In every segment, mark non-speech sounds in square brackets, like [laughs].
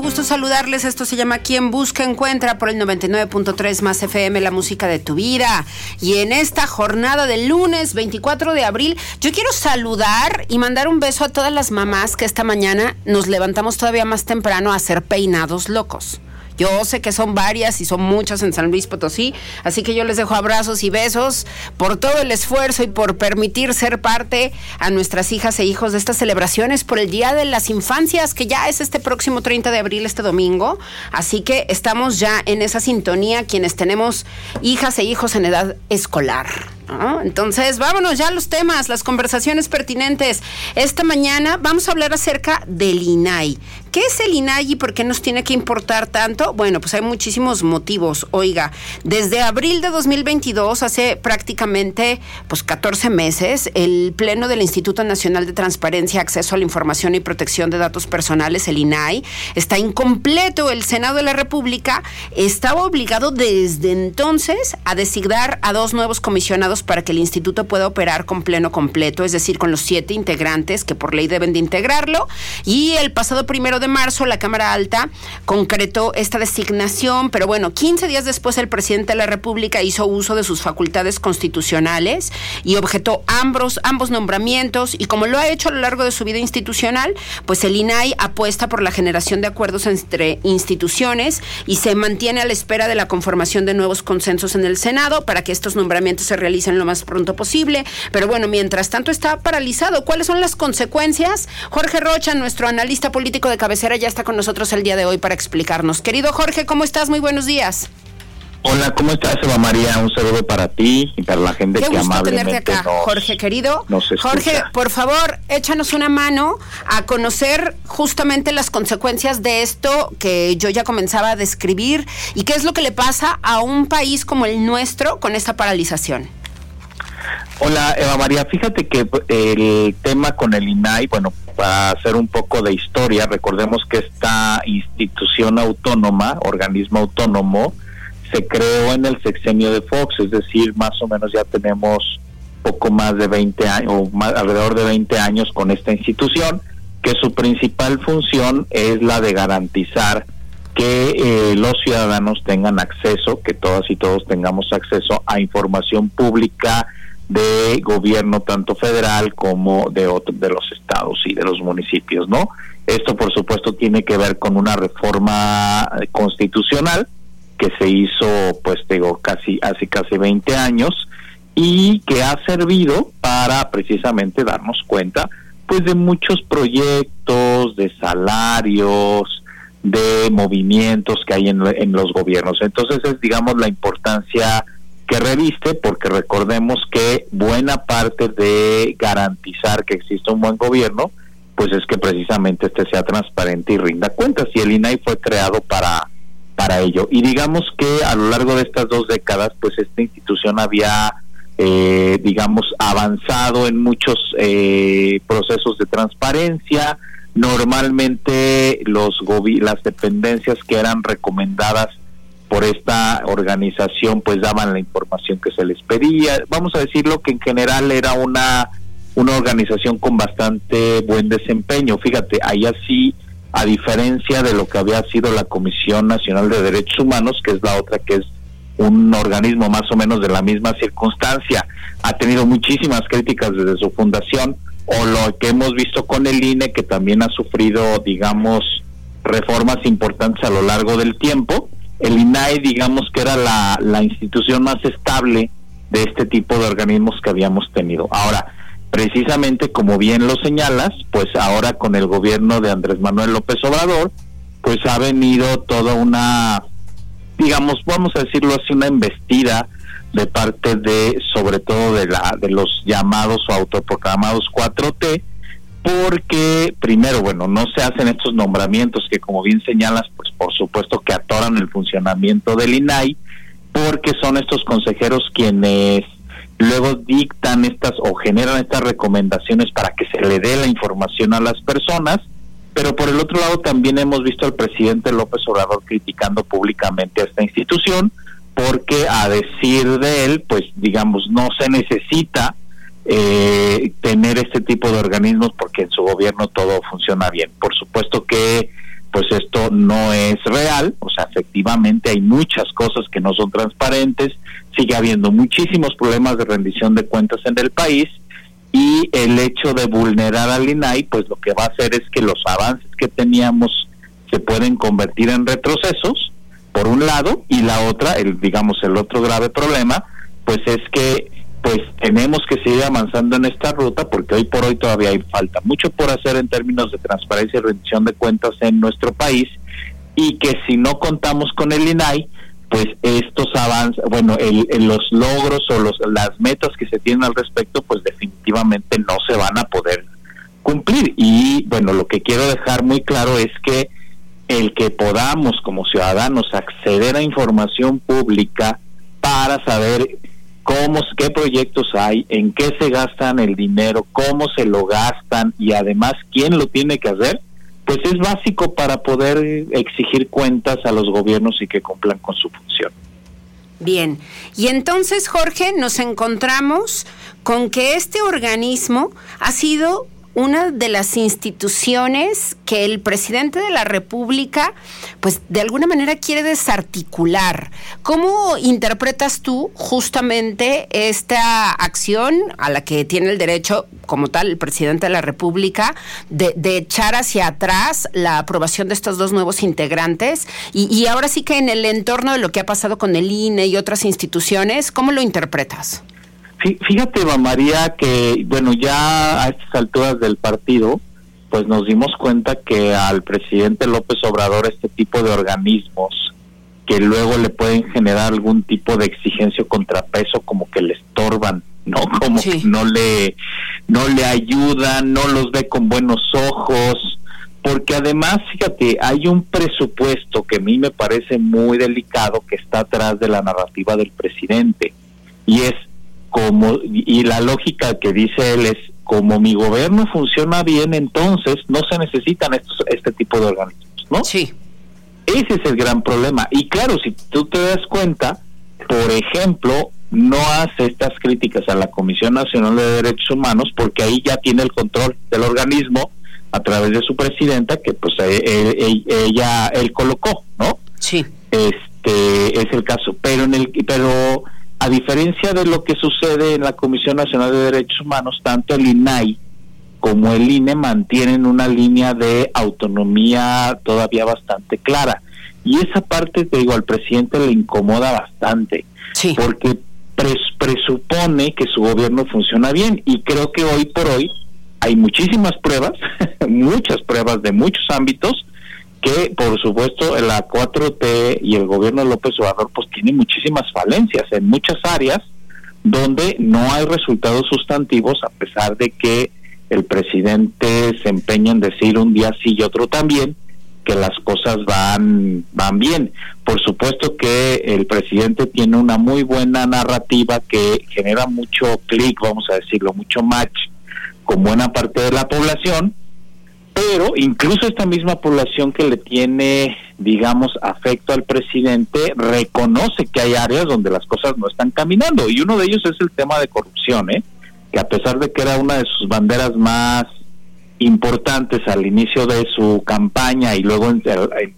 Gusto saludarles. Esto se llama Quien Busca Encuentra por el 99.3 más FM, la música de tu vida. Y en esta jornada del lunes 24 de abril, yo quiero saludar y mandar un beso a todas las mamás que esta mañana nos levantamos todavía más temprano a hacer peinados locos. Yo sé que son varias y son muchas en San Luis Potosí, así que yo les dejo abrazos y besos por todo el esfuerzo y por permitir ser parte a nuestras hijas e hijos de estas celebraciones por el Día de las Infancias, que ya es este próximo 30 de abril, este domingo. Así que estamos ya en esa sintonía quienes tenemos hijas e hijos en edad escolar. Entonces, vámonos ya a los temas, las conversaciones pertinentes. Esta mañana vamos a hablar acerca del INAI. ¿Qué es el INAI y por qué nos tiene que importar tanto? Bueno, pues hay muchísimos motivos. Oiga, desde abril de 2022, hace prácticamente pues 14 meses, el Pleno del Instituto Nacional de Transparencia, Acceso a la Información y Protección de Datos Personales, el INAI, está incompleto. El Senado de la República estaba obligado desde entonces a designar a dos nuevos comisionados para que el instituto pueda operar con pleno completo, es decir, con los siete integrantes que por ley deben de integrarlo. Y el pasado primero de marzo la Cámara Alta concretó esta designación, pero bueno, 15 días después el presidente de la República hizo uso de sus facultades constitucionales y objetó ambos, ambos nombramientos y como lo ha hecho a lo largo de su vida institucional, pues el INAI apuesta por la generación de acuerdos entre instituciones y se mantiene a la espera de la conformación de nuevos consensos en el Senado para que estos nombramientos se realicen lo más pronto posible. Pero bueno, mientras tanto está paralizado. ¿Cuáles son las consecuencias? Jorge Rocha, nuestro analista político de cabecera, ya está con nosotros el día de hoy para explicarnos. Querido Jorge, ¿cómo estás? Muy buenos días. Hola, ¿cómo estás, Eva María? Un saludo para ti y para la gente Qué que gusto tenerte acá, Jorge, querido. Jorge, por favor, échanos una mano a conocer justamente las consecuencias de esto que yo ya comenzaba a describir y qué es lo que le pasa a un país como el nuestro con esta paralización. Hola, Eva María. Fíjate que el tema con el INAI, bueno, para hacer un poco de historia, recordemos que esta institución autónoma, organismo autónomo, se creó en el sexenio de Fox, es decir, más o menos ya tenemos poco más de 20 años, o alrededor de 20 años con esta institución, que su principal función es la de garantizar que eh, los ciudadanos tengan acceso, que todas y todos tengamos acceso a información pública de gobierno tanto federal como de de los estados y de los municipios, ¿no? Esto por supuesto tiene que ver con una reforma constitucional que se hizo pues digo casi hace casi 20 años y que ha servido para precisamente darnos cuenta pues de muchos proyectos, de salarios, de movimientos que hay en, en los gobiernos. Entonces es digamos la importancia que reviste, porque recordemos que buena parte de garantizar que exista un buen gobierno, pues es que precisamente este sea transparente y rinda cuentas. Y el INAI fue creado para, para ello. Y digamos que a lo largo de estas dos décadas, pues esta institución había, eh, digamos, avanzado en muchos eh, procesos de transparencia. Normalmente los las dependencias que eran recomendadas por esta organización pues daban la información que se les pedía. Vamos a decirlo que en general era una, una organización con bastante buen desempeño. Fíjate, ahí así, a diferencia de lo que había sido la Comisión Nacional de Derechos Humanos, que es la otra que es un organismo más o menos de la misma circunstancia, ha tenido muchísimas críticas desde su fundación, o lo que hemos visto con el INE, que también ha sufrido, digamos, reformas importantes a lo largo del tiempo el INAE digamos que era la, la institución más estable de este tipo de organismos que habíamos tenido. Ahora, precisamente como bien lo señalas, pues ahora con el gobierno de Andrés Manuel López Obrador, pues ha venido toda una, digamos, vamos a decirlo así, una embestida de parte de, sobre todo de, la, de los llamados o autoproclamados 4T, porque primero, bueno, no se hacen estos nombramientos que como bien señalas, pues por supuesto que atoran el funcionamiento del INAI, porque son estos consejeros quienes luego dictan estas o generan estas recomendaciones para que se le dé la información a las personas, pero por el otro lado también hemos visto al presidente López Obrador criticando públicamente a esta institución, porque a decir de él, pues digamos, no se necesita eh, tener este tipo de organismos porque en su gobierno todo funciona bien. Por supuesto que pues esto no es real, o sea, efectivamente hay muchas cosas que no son transparentes, sigue habiendo muchísimos problemas de rendición de cuentas en el país y el hecho de vulnerar al INAI, pues lo que va a hacer es que los avances que teníamos se pueden convertir en retrocesos, por un lado, y la otra, el digamos el otro grave problema, pues es que pues tenemos que seguir avanzando en esta ruta porque hoy por hoy todavía hay falta mucho por hacer en términos de transparencia y rendición de cuentas en nuestro país y que si no contamos con el INAI, pues estos avances, bueno, los logros o los, las metas que se tienen al respecto, pues definitivamente no se van a poder cumplir. Y bueno, lo que quiero dejar muy claro es que el que podamos como ciudadanos acceder a información pública para saber cómo, qué proyectos hay, en qué se gastan el dinero, cómo se lo gastan y además quién lo tiene que hacer, pues es básico para poder exigir cuentas a los gobiernos y que cumplan con su función. Bien, y entonces Jorge nos encontramos con que este organismo ha sido una de las instituciones que el presidente de la República, pues de alguna manera quiere desarticular. ¿Cómo interpretas tú justamente esta acción a la que tiene el derecho, como tal, el presidente de la República, de, echar hacia atrás la aprobación de estos dos nuevos integrantes? Y, y ahora sí que en el entorno de lo que ha pasado con el INE y otras instituciones, ¿cómo lo interpretas? Fíjate, María, que bueno, ya a estas alturas del partido, pues nos dimos cuenta que al presidente López Obrador este tipo de organismos que luego le pueden generar algún tipo de exigencia o contrapeso como que le estorban, ¿no? [laughs] Como que no le no le ayudan, no los ve con buenos ojos, porque además, fíjate, hay un presupuesto que a mí me parece muy delicado que está atrás de la narrativa del presidente y es como y la lógica que dice él es como mi gobierno funciona bien, entonces no se necesitan estos, este tipo de organismos, ¿no? Sí. Ese es el gran problema. Y claro, si tú te das cuenta, por ejemplo, no hace estas críticas a la Comisión Nacional de Derechos Humanos porque ahí ya tiene el control del organismo a través de su presidenta que pues eh, eh, ella él colocó, ¿no? Sí. Este es el caso, pero en el pero a diferencia de lo que sucede en la Comisión Nacional de Derechos Humanos, tanto el INAI como el INE mantienen una línea de autonomía todavía bastante clara. Y esa parte, te digo, al presidente le incomoda bastante, porque presupone que su gobierno funciona bien. Y creo que hoy por hoy hay muchísimas pruebas, [laughs] muchas pruebas de muchos ámbitos, que por supuesto la 4T y el gobierno de López Obrador pues tiene muchísimas falencias en muchas áreas donde no hay resultados sustantivos a pesar de que el presidente se empeña en decir un día sí y otro también que las cosas van van bien. Por supuesto que el presidente tiene una muy buena narrativa que genera mucho clic, vamos a decirlo, mucho match con buena parte de la población, pero incluso esta misma población que le tiene, digamos, afecto al presidente, reconoce que hay áreas donde las cosas no están caminando. Y uno de ellos es el tema de corrupción, ¿eh? que a pesar de que era una de sus banderas más importantes al inicio de su campaña y luego en,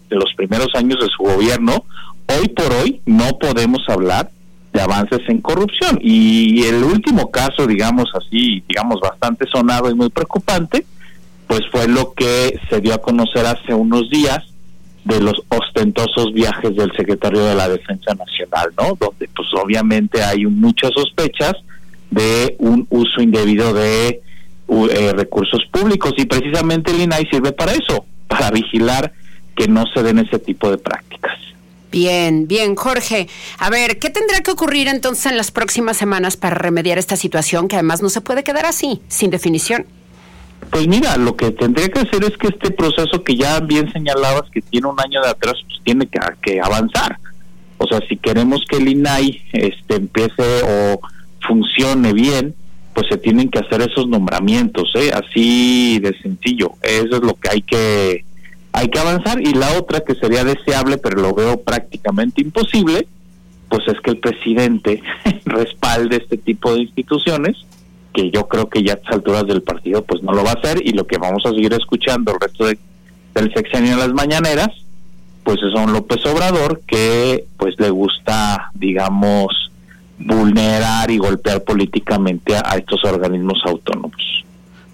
los primeros años de su gobierno, hoy por hoy no podemos hablar de avances en corrupción. Y el último caso, digamos así, digamos bastante sonado y muy preocupante, pues fue lo que se dio a conocer hace unos días de los ostentosos viajes del secretario de la Defensa Nacional, ¿no? Donde pues obviamente hay muchas sospechas de un uso indebido de eh, recursos públicos y precisamente el INAI sirve para eso, para vigilar que no se den ese tipo de prácticas. Bien, bien, Jorge. A ver, ¿qué tendrá que ocurrir entonces en las próximas semanas para remediar esta situación que además no se puede quedar así, sin definición? Pues mira, lo que tendría que hacer es que este proceso que ya bien señalabas que tiene un año de atrás, pues tiene que, avanzar. O sea, si queremos que el INAI este, empiece o funcione bien, pues se tienen que hacer esos nombramientos, ¿eh? así de sencillo. Eso es lo que hay que hay que avanzar y la otra que sería deseable, pero lo veo prácticamente imposible, pues es que el presidente [laughs] respalde este tipo de instituciones que yo creo que ya a estas alturas del partido pues no lo va a hacer y lo que vamos a seguir escuchando el resto del sexenio en las mañaneras pues es un López Obrador que pues le gusta digamos vulnerar y golpear políticamente a estos organismos autónomos.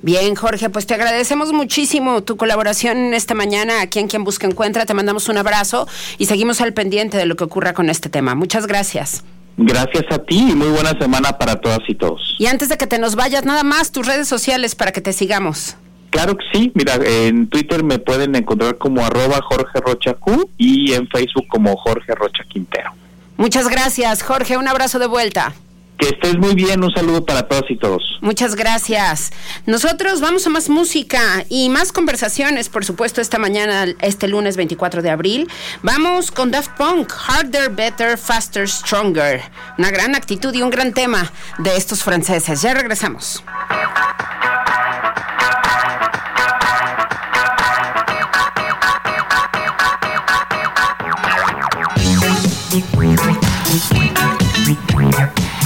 Bien, Jorge, pues te agradecemos muchísimo tu colaboración esta mañana aquí en Quien Busca Encuentra. Te mandamos un abrazo y seguimos al pendiente de lo que ocurra con este tema. Muchas gracias. Gracias a ti y muy buena semana para todas y todos. Y antes de que te nos vayas, nada más tus redes sociales para que te sigamos. Claro que sí, mira, en Twitter me pueden encontrar como arroba Jorge Rocha Q y en Facebook como Jorge Rocha Quintero. Muchas gracias, Jorge, un abrazo de vuelta. Que estés muy bien, un saludo para todos y todos. Muchas gracias. Nosotros vamos a más música y más conversaciones, por supuesto, esta mañana, este lunes 24 de abril. Vamos con Daft Punk, Harder, Better, Faster, Stronger. Una gran actitud y un gran tema de estos franceses. Ya regresamos.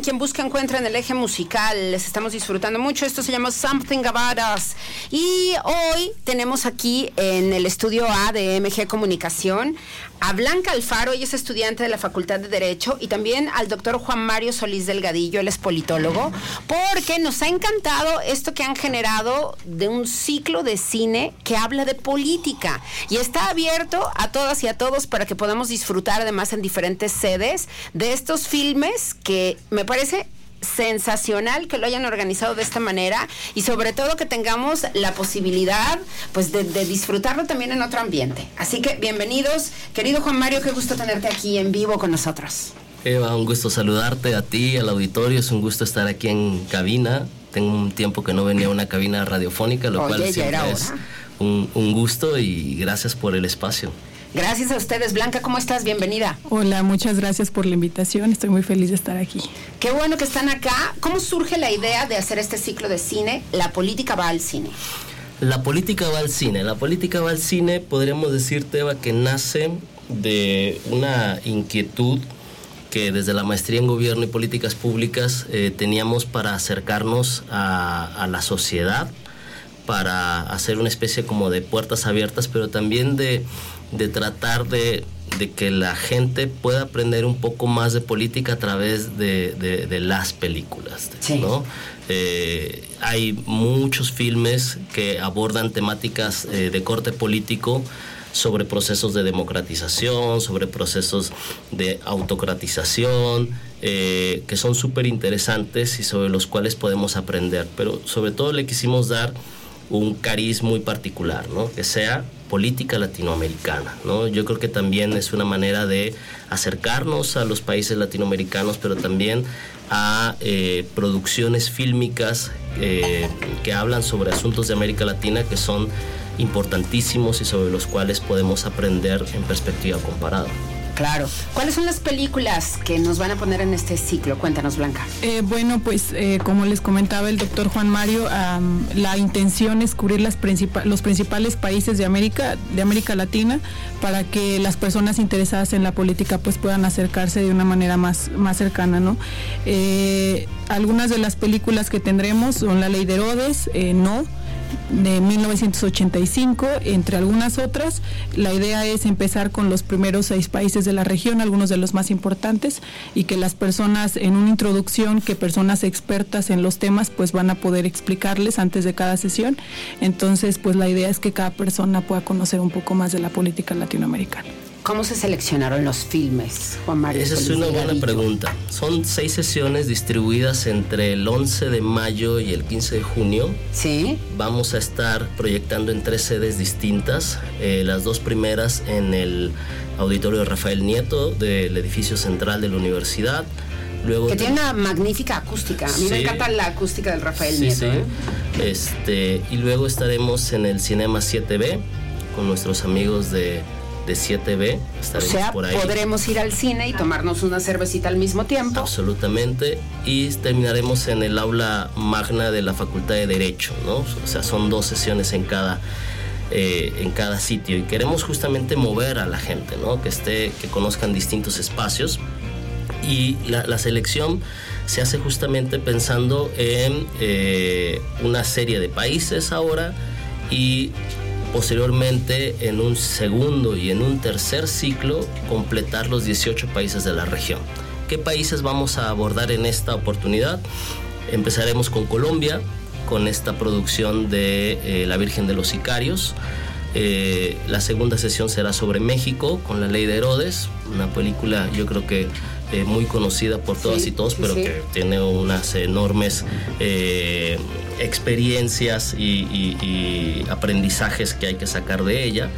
En Quien Busca Encuentra en el eje musical. Les estamos disfrutando mucho. Esto se llama Something About Us. Y hoy tenemos aquí en el estudio A de MG Comunicación a Blanca Alfaro, ella es estudiante de la Facultad de Derecho, y también al doctor Juan Mario Solís Delgadillo, él es politólogo, porque nos ha encantado esto que han generado de un ciclo de cine que habla de política. Y está abierto a todas y a todos para que podamos disfrutar además en diferentes sedes de estos filmes que me parece sensacional que lo hayan organizado de esta manera y sobre todo que tengamos la posibilidad pues de, de, disfrutarlo también en otro ambiente. Así que bienvenidos, querido Juan Mario, qué gusto tenerte aquí en vivo con nosotros. Eva, un gusto saludarte a ti, al auditorio, es un gusto estar aquí en cabina. Tengo un tiempo que no venía a una cabina radiofónica, lo Oye, cual siempre es un, un gusto y gracias por el espacio. Gracias a ustedes, Blanca, ¿cómo estás? Bienvenida. Hola, muchas gracias por la invitación. Estoy muy feliz de estar aquí. Qué bueno que están acá. ¿Cómo surge la idea de hacer este ciclo de cine? La política va al cine. La política va al cine. La política va al cine, podríamos decirte, Eva, que nace de una inquietud que desde la maestría en gobierno y políticas públicas eh, teníamos para acercarnos a, a, la sociedad, para hacer una especie como de puertas abiertas, pero también de, de tratar de, de, que la gente pueda aprender un poco más de política a través de, de, de las películas. Sí. ¿no? Eh, hay muchos filmes que abordan temáticas eh, de corte político sobre procesos de democratización, sobre procesos de autocratización, eh, que son súper interesantes y sobre los cuales podemos aprender. Pero sobre todo le quisimos dar un cariz muy particular, ¿no? que sea política latinoamericana. ¿no? Yo creo que también es una manera de acercarnos a los países latinoamericanos, pero también a eh, producciones fílmicas eh, que hablan sobre asuntos de América Latina que son importantísimos y sobre los cuales podemos aprender en perspectiva comparada. Claro. ¿Cuáles son las películas que nos van a poner en este ciclo? Cuéntanos, Blanca. Eh, bueno, pues eh, como les comentaba el doctor Juan Mario, am, la intención es cubrir las los principales países de América, de América Latina, para que las personas interesadas en la política pues puedan acercarse de una manera más, más cercana, ¿no? Eh, algunas de las películas que tendremos son La Ley de Herodes, eh, No, de 1985, entre algunas otras. La idea es empezar con los primeros seis países de la región, algunos de los más importantes, y que las personas en una introducción, que personas expertas en los temas, pues van a poder explicarles antes de cada sesión. Entonces, pues la idea es que cada persona pueda conocer un poco más de la política latinoamericana. ¿Cómo se seleccionaron los filmes, Juan Mario? Esa es una buena pregunta. Son seis sesiones distribuidas entre el 11 de mayo y el 15 de junio. Sí. Vamos a estar proyectando en tres sedes distintas. eh, las dos primeras en el auditorio de Rafael Nieto del edificio central de la universidad. Luego Que tiene una magnífica acústica. A mí me Sí. encanta la acústica del Rafael Sí, Nieto. sí. ¿eh? Este, y luego estaremos en el Cinema 7B con nuestros amigos de, de 7B. O sea, por ahí. podremos ir al cine y tomarnos una cervecita al mismo tiempo. Absolutamente. Y terminaremos en el aula magna de la Facultad de Derecho, ¿no? O sea, son dos sesiones en cada, eh, en cada sitio. Y queremos justamente mover a la gente, ¿no? Que esté, que conozcan distintos espacios. Y la, la selección se hace justamente pensando en eh, una serie de países ahora y posteriormente en un segundo y en un tercer ciclo completar los 18 países de la región. ¿Qué países vamos a abordar en esta oportunidad? Empezaremos con Colombia, con esta producción de eh, La Virgen de los Sicarios. Eh, la segunda sesión será sobre México, con La Ley de Herodes, una película yo creo que eh, muy conocida por todas Sí, y todos, pero sí. que tiene unas enormes eh, experiencias y, y- y aprendizajes que hay que sacar de ella.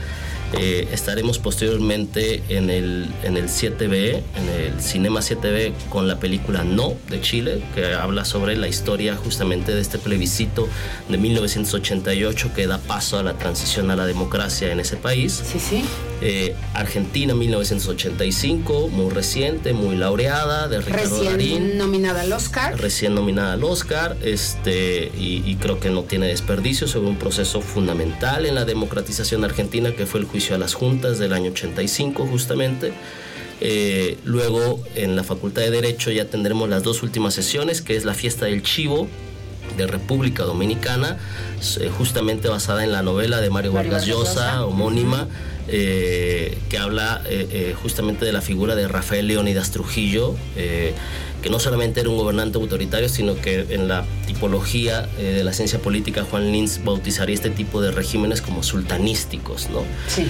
Eh, estaremos posteriormente en el, en el 7B, en el Cinema 7B, con la película No de Chile, que habla sobre la historia justamente de este plebiscito de 1988 que da paso a la transición a la democracia en ese país. Sí, sí. Eh, Argentina 1985, muy reciente, muy laureada, de Ricardo Darín Recién nominada al Oscar. recién nominada al Oscar, este, y, y creo que no tiene desperdicio sobre un proceso fundamental en la democratización argentina que fue el juicio a las juntas del año 85 justamente. Eh, luego en la Facultad de Derecho ya tendremos las dos últimas sesiones, que es la fiesta del chivo de República Dominicana, eh, justamente basada en la novela de Mario, Mario Vargas Llosa. homónima, eh, que habla eh, eh, justamente de la figura de Rafael Leónidas Trujillo, que no solamente era un gobernante autoritario, sino que en la tipología de la ciencia política Juan Lins bautizaría este tipo de regímenes como sultanísticos, ¿no? Sí.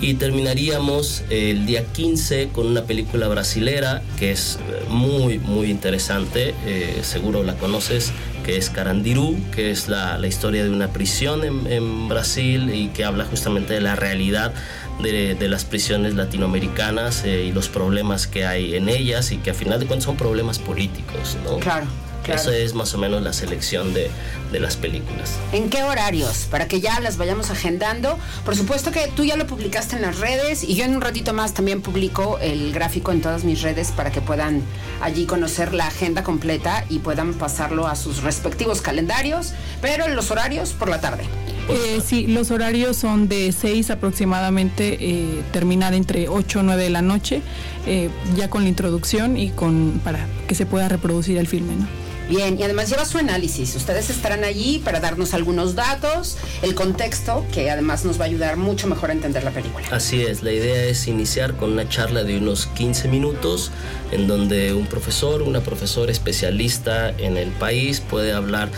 Y terminaríamos el día 15 con una película brasilera que es muy, muy interesante, seguro la conoces, que es Carandirú, que es la, la historia de una prisión en, Brasil y que habla justamente de la realidad de, de las prisiones latinoamericanas eh, y los problemas que hay en ellas y que a final de cuentas son problemas políticos, ¿no? Claro, claro. Esa es más o menos la selección de, de las películas. ¿En qué horarios? Para que ya las vayamos agendando. Por supuesto que tú ya lo publicaste en las redes y yo en un ratito más también publico el gráfico en todas mis redes para que puedan allí conocer la agenda completa y puedan pasarlo a sus respectivos calendarios, pero los horarios por la tarde. Eh, sí, los horarios son de 6 aproximadamente, eh, terminar entre 8 o 9 de la noche, eh, ya con la introducción y con para que se pueda reproducir el filme, ¿no? Bien, y además lleva su análisis. Ustedes estarán allí para darnos algunos datos, el contexto, que además nos va a ayudar mucho mejor a entender la película. Así es, la idea es iniciar con una charla de unos 15 minutos en donde un profesor, una profesora especialista en el país puede hablar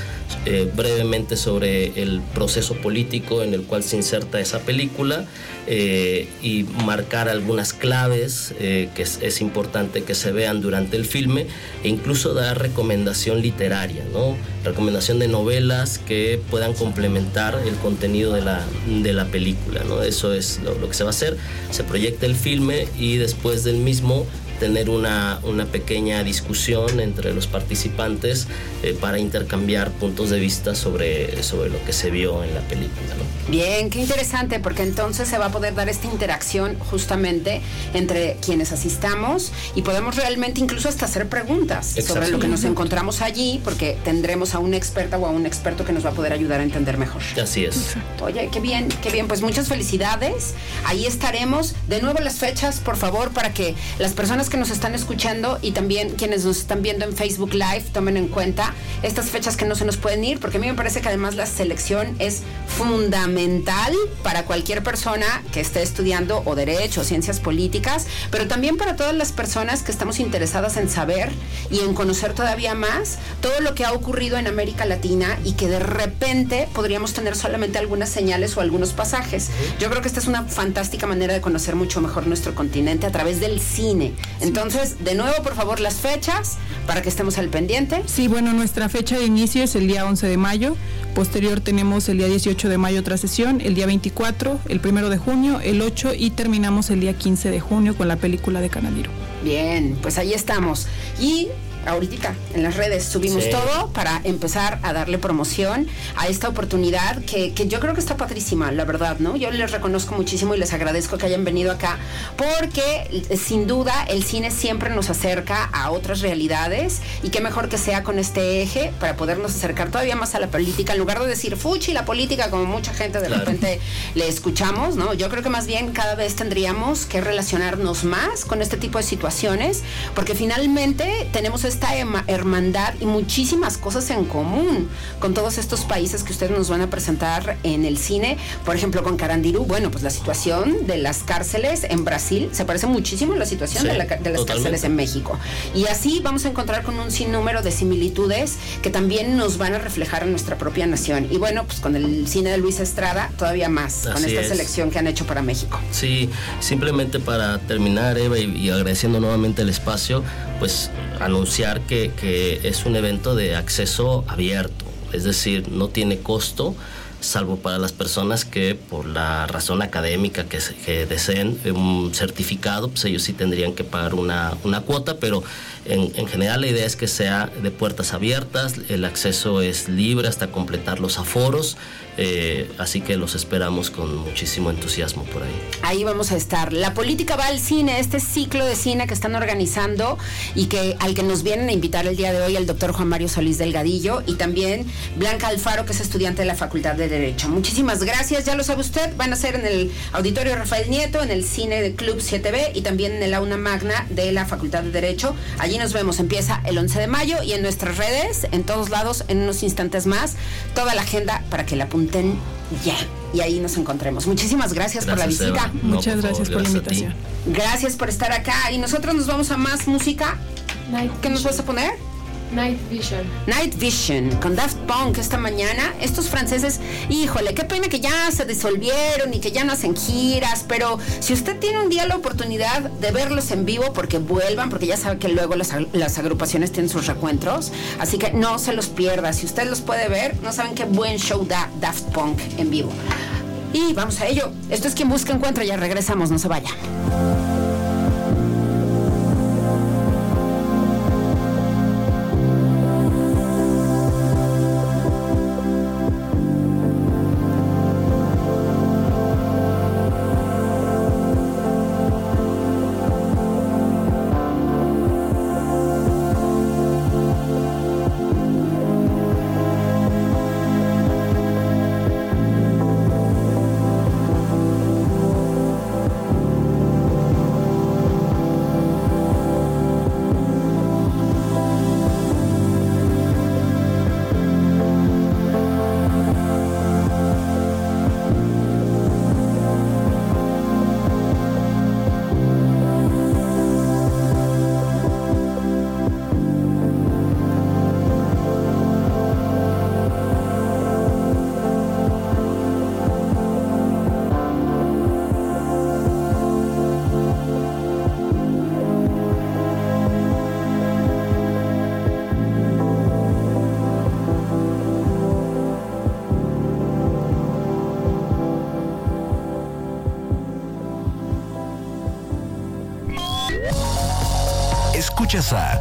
eh, brevemente sobre el proceso político en el cual se inserta esa película eh, y marcar algunas claves eh, que es, es importante que se vean durante el filme e incluso dar recomendación literaria, ¿no? recomendación de novelas que puedan complementar el contenido de la, de la película. ¿no? Eso es lo, lo que se va a hacer. Se proyecta el filme y después del mismo tener una, una pequeña discusión entre los participantes eh, para intercambiar puntos de vista sobre, sobre lo que se vio en la película. ¿no? Bien, qué interesante, porque entonces se va a poder dar esta interacción justamente entre quienes asistamos y podemos realmente incluso hasta hacer preguntas sobre lo que nos encontramos allí, porque tendremos a una experta o a un experto que nos va a poder ayudar a entender mejor. Así es. Oye, qué bien, qué bien. Pues muchas felicidades. Ahí estaremos. De nuevo las fechas, por favor, para que las personas que nos están escuchando y también quienes nos están viendo en Facebook Live tomen en cuenta estas fechas que no se nos pueden ir, porque a mí me parece que además la selección es fundamental para cualquier persona que esté estudiando o derecho o ciencias políticas, pero también para todas las personas que estamos interesadas en saber y en conocer todavía más todo lo que ha ocurrido en América Latina y que de repente podríamos tener solamente algunas señales o algunos pasajes. Yo creo que esta es una fantástica manera de conocer mucho mejor nuestro continente a través del cine. Entonces, de nuevo, por favor, las fechas para que estemos al pendiente. Sí, bueno, nuestra fecha de inicio es el día 11 de mayo. Posterior tenemos el día 18 de mayo otra sesión, el día 24, el 1 de junio, el 8 y terminamos el día 15 de junio con la película de Canadiro. Bien, pues ahí estamos. Y ahorita en las redes subimos Sí. todo para empezar a darle promoción a esta oportunidad que, que yo creo que está padrísima, la verdad, ¿no? Yo les reconozco muchísimo y les agradezco que hayan venido acá porque eh, sin duda el cine siempre nos acerca a otras realidades y qué mejor que sea con este eje para podernos acercar todavía más a la política en lugar de decir fuchi la política como mucha gente de Claro. repente le escuchamos, ¿no? Yo creo que más bien cada vez tendríamos que relacionarnos más con este tipo de situaciones, porque finalmente tenemos esta hermandad y muchísimas cosas en común con todos estos países que ustedes nos van a presentar en el cine. Por ejemplo, con Carandiru, bueno, pues la situación de las cárceles en Brasil se parece muchísimo a la situación Sí, de, la ca- de las totalmente. cárceles en México. Y así vamos a encontrar con un sinnúmero de similitudes que también nos van a reflejar en nuestra propia nación. Y bueno, pues con el cine de Luis Estrada todavía más, con esta es. selección que han hecho para México. Sí, simplemente para terminar, Eva, y, y agradeciendo nuevamente el espacio, pues anunciar que, que es un evento de acceso abierto, es decir, no tiene costo, salvo para las personas que por la razón académica que, que deseen un certificado, pues ellos sí tendrían que pagar una, una cuota, pero en, en general la idea es que sea de puertas abiertas, el acceso es libre hasta completar los aforos, eh, así que los esperamos con muchísimo entusiasmo por ahí. Ahí vamos a estar. La política va al cine, este ciclo de cine que están organizando y que al que nos vienen a invitar el día de hoy el doctor Juan Mario Solís Delgadillo y también Blanca Alfaro, que es estudiante de la Facultad de Derecho. Muchísimas gracias, ya lo sabe usted, van a ser en el Auditorio Rafael Nieto, en el Cine de Club 7B y también en el Aula Magna de la Facultad de Derecho. Nos vemos, empieza el 11 de mayo y en nuestras redes, en todos lados, en unos instantes más, toda la agenda para que la apunten ya. Y ahí nos encontremos. Muchísimas gracias, por la visita. Eva. No, Muchas por gracias favor, por la invitación. Gracias por estar acá. Y nosotros nos vamos a más música. ¿Qué nos vas a poner? Night Vision. Night Vision con Daft Punk esta mañana. Estos franceses, híjole, qué pena que ya se disolvieron y que ya no hacen giras, pero si usted tiene un día la oportunidad de verlos en vivo porque vuelvan, porque ya sabe que luego las, las agrupaciones tienen sus recuentros, así que no se los pierda. Si usted los puede ver, no saben qué buen show da Daft Punk en vivo. Y vamos a ello. Esto es quien busca encuentro. Ya regresamos, no se vaya.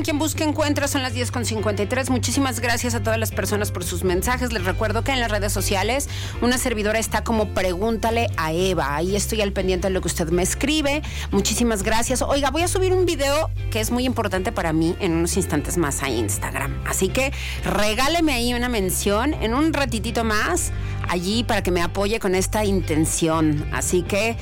Recuerden, quien busca encuentra son las 10.53. Muchísimas gracias a todas las personas por sus mensajes. Les recuerdo que en las redes sociales una servidora está como pregúntale a Eva. Ahí estoy al pendiente de lo que usted me escribe. Muchísimas gracias. Oiga, voy a subir un video que es muy importante para mí en unos instantes más a Instagram. Así que regáleme ahí una mención en un ratitito más allí para que me apoye con esta intención. Así que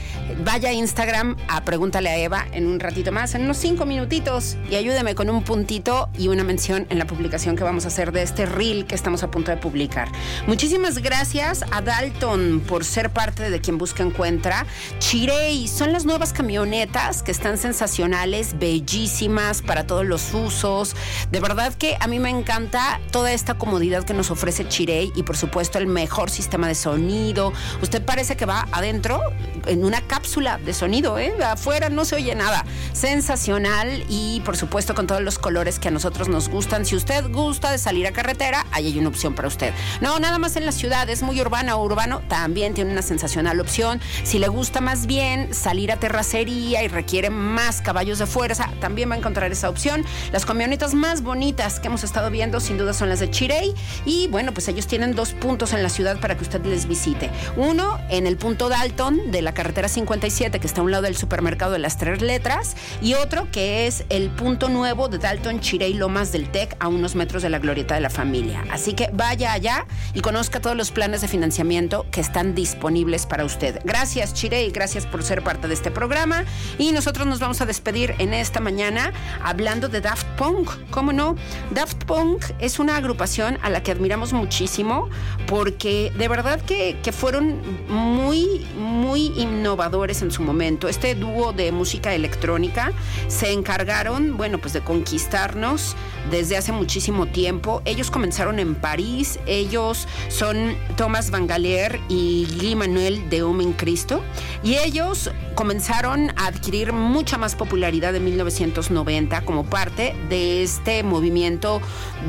vaya a Instagram a Pregúntale a Eva en un ratito más, en unos cinco minutitos, y ayúdeme con un puntito y una mención en la publicación que vamos a hacer de este reel que estamos a punto de publicar. Muchísimas gracias a Dalton por ser parte de quien busca encuentra. Chirey son las nuevas camionetas que están sensacionales, bellísimas para todos los usos. De verdad que a mí me encanta toda esta comodidad que nos ofrece Chirey y por supuesto el mejor sistema de sonido. Usted parece que va adentro en una cápsula de sonido, ¿eh? afuera no se oye nada. Sensacional y por supuesto con todos los colores que a nosotros nos gustan. Si usted gusta de salir a carretera, ahí hay una opción para usted. No, nada más en la ciudad, es muy urbana o urbano, también tiene una sensacional opción. Si le gusta más bien salir a terracería y requiere más caballos de fuerza, también va a encontrar esa opción. Las camionetas más bonitas que hemos estado viendo sin duda son las de Chirey y bueno, pues ellos tienen dos puntos en la ciudad para que usted les visite. Uno en el punto Dalton de la carretera 57 que está a un lado del supermercado de las tres letras y otro que es el punto nuevo de Dalton Chirey Lomas del Tec a unos metros de la glorieta de la familia. Así que vaya allá y conozca todos los planes de financiamiento que están disponibles para usted. Gracias Chirey, gracias por ser parte de este programa y nosotros nos vamos a despedir en esta mañana hablando de Daft Punk. ¿Cómo no? Daft Punk es una agrupación a la que admiramos muchísimo porque de verdad que, que fueron muy, muy innovadores en su momento. Este dúo de música electrónica se encargaron, bueno, pues de conquistarnos desde hace muchísimo tiempo. Ellos comenzaron en París, ellos son Thomas Van Galeer y Guy Manuel de Omen Cristo y ellos comenzaron a adquirir mucha más popularidad en 1990 como parte de este movimiento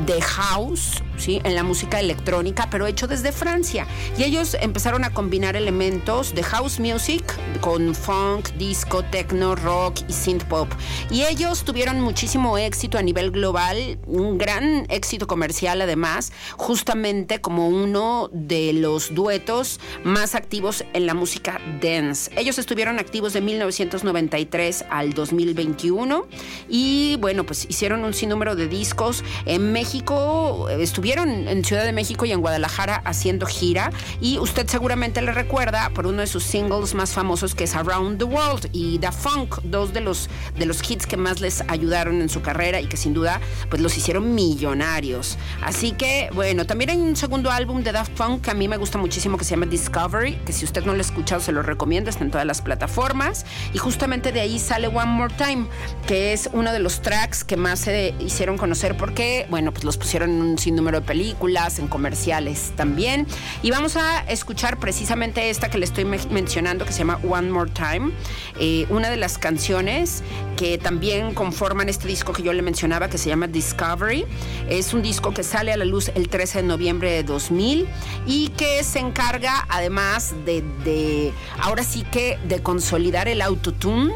de house, ¿sí? en la música electrónica, pero hecho desde Francia. Y ellos empezaron a combinar elementos de house music con funk, disco, techno, rock y synth pop. Y ellos tuvieron muchísimo éxito a nivel global, un gran éxito comercial además, justamente como uno de los duetos más activos en la música dance. Ellos estuvieron activos de 1993 al 2021 y bueno, pues hicieron un sinnúmero de discos en México, estuvieron en Ciudad de México y en Guadalajara haciendo gira y usted seguramente le recuerda por uno de sus singles más famosos que es Around the World y The Funk, dos de los de los hits que más les ayudaron en su carrera y que sin duda pues los hicieron millonarios. Así que bueno, también hay un segundo álbum de Daft Punk que a mí me gusta muchísimo que se llama Discovery, que si usted no lo ha escuchado se lo recomiendo, está en todas las plataformas y justamente de ahí sale One More Time, que es uno de los tracks que más se hicieron conocer porque bueno, pues los pusieron en un sinnúmero películas, en comerciales también. Y vamos a escuchar precisamente esta que le estoy me- mencionando que se llama One More Time, eh, una de las canciones que también conforman este disco que yo le mencionaba que se llama Discovery. Es un disco que sale a la luz el 13 de noviembre de 2000 y que se encarga además de, de ahora sí que de consolidar el autotune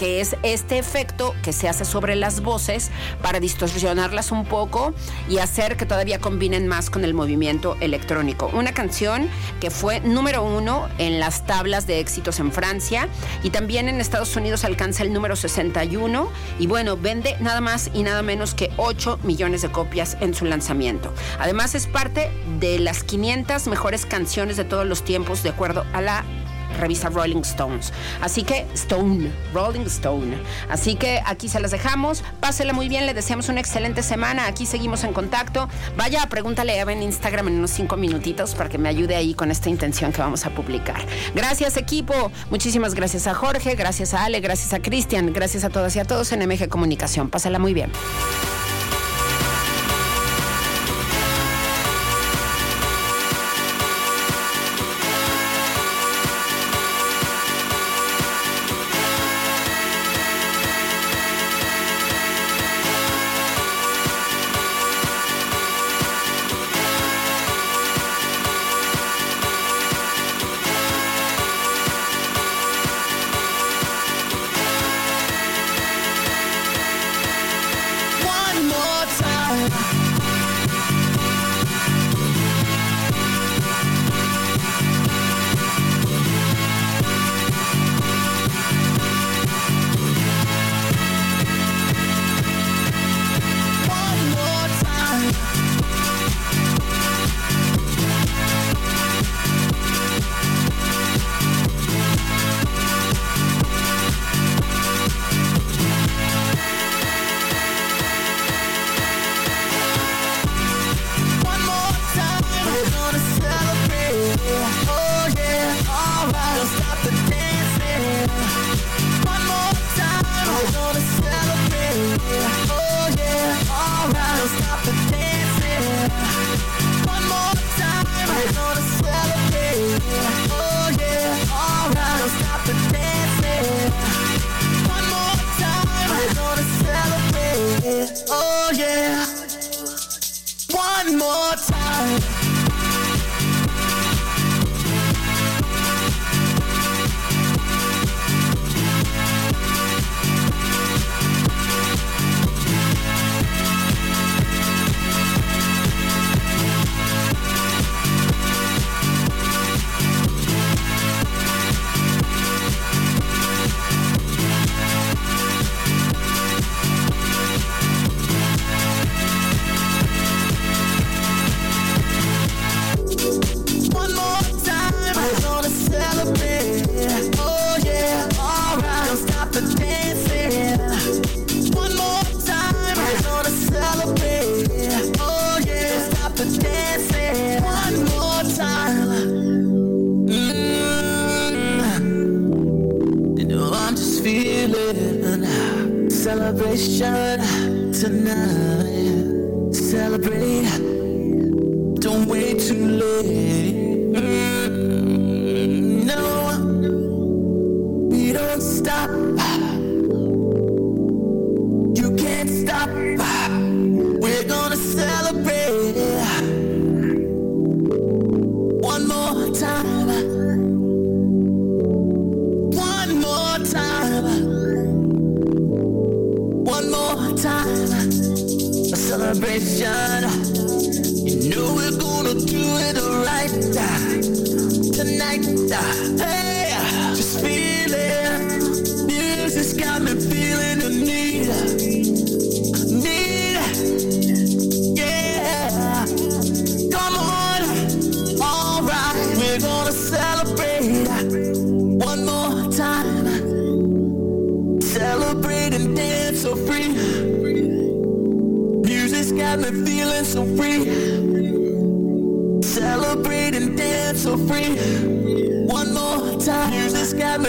que es este efecto que se hace sobre las voces para distorsionarlas un poco y hacer que todavía combinen más con el movimiento electrónico. Una canción que fue número uno en las tablas de éxitos en Francia y también en Estados Unidos alcanza el número 61 y bueno, vende nada más y nada menos que 8 millones de copias en su lanzamiento. Además es parte de las 500 mejores canciones de todos los tiempos de acuerdo a la revista Rolling Stones. Así que Stone, Rolling Stone. Así que aquí se las dejamos. Pásela muy bien, le deseamos una excelente semana. Aquí seguimos en contacto. Vaya, pregúntale a Eva en Instagram en unos cinco minutitos para que me ayude ahí con esta intención que vamos a publicar. Gracias, equipo. Muchísimas gracias a Jorge, gracias a Ale, gracias a Cristian, gracias a todas y a todos en MG Comunicación. Pásala muy bien. should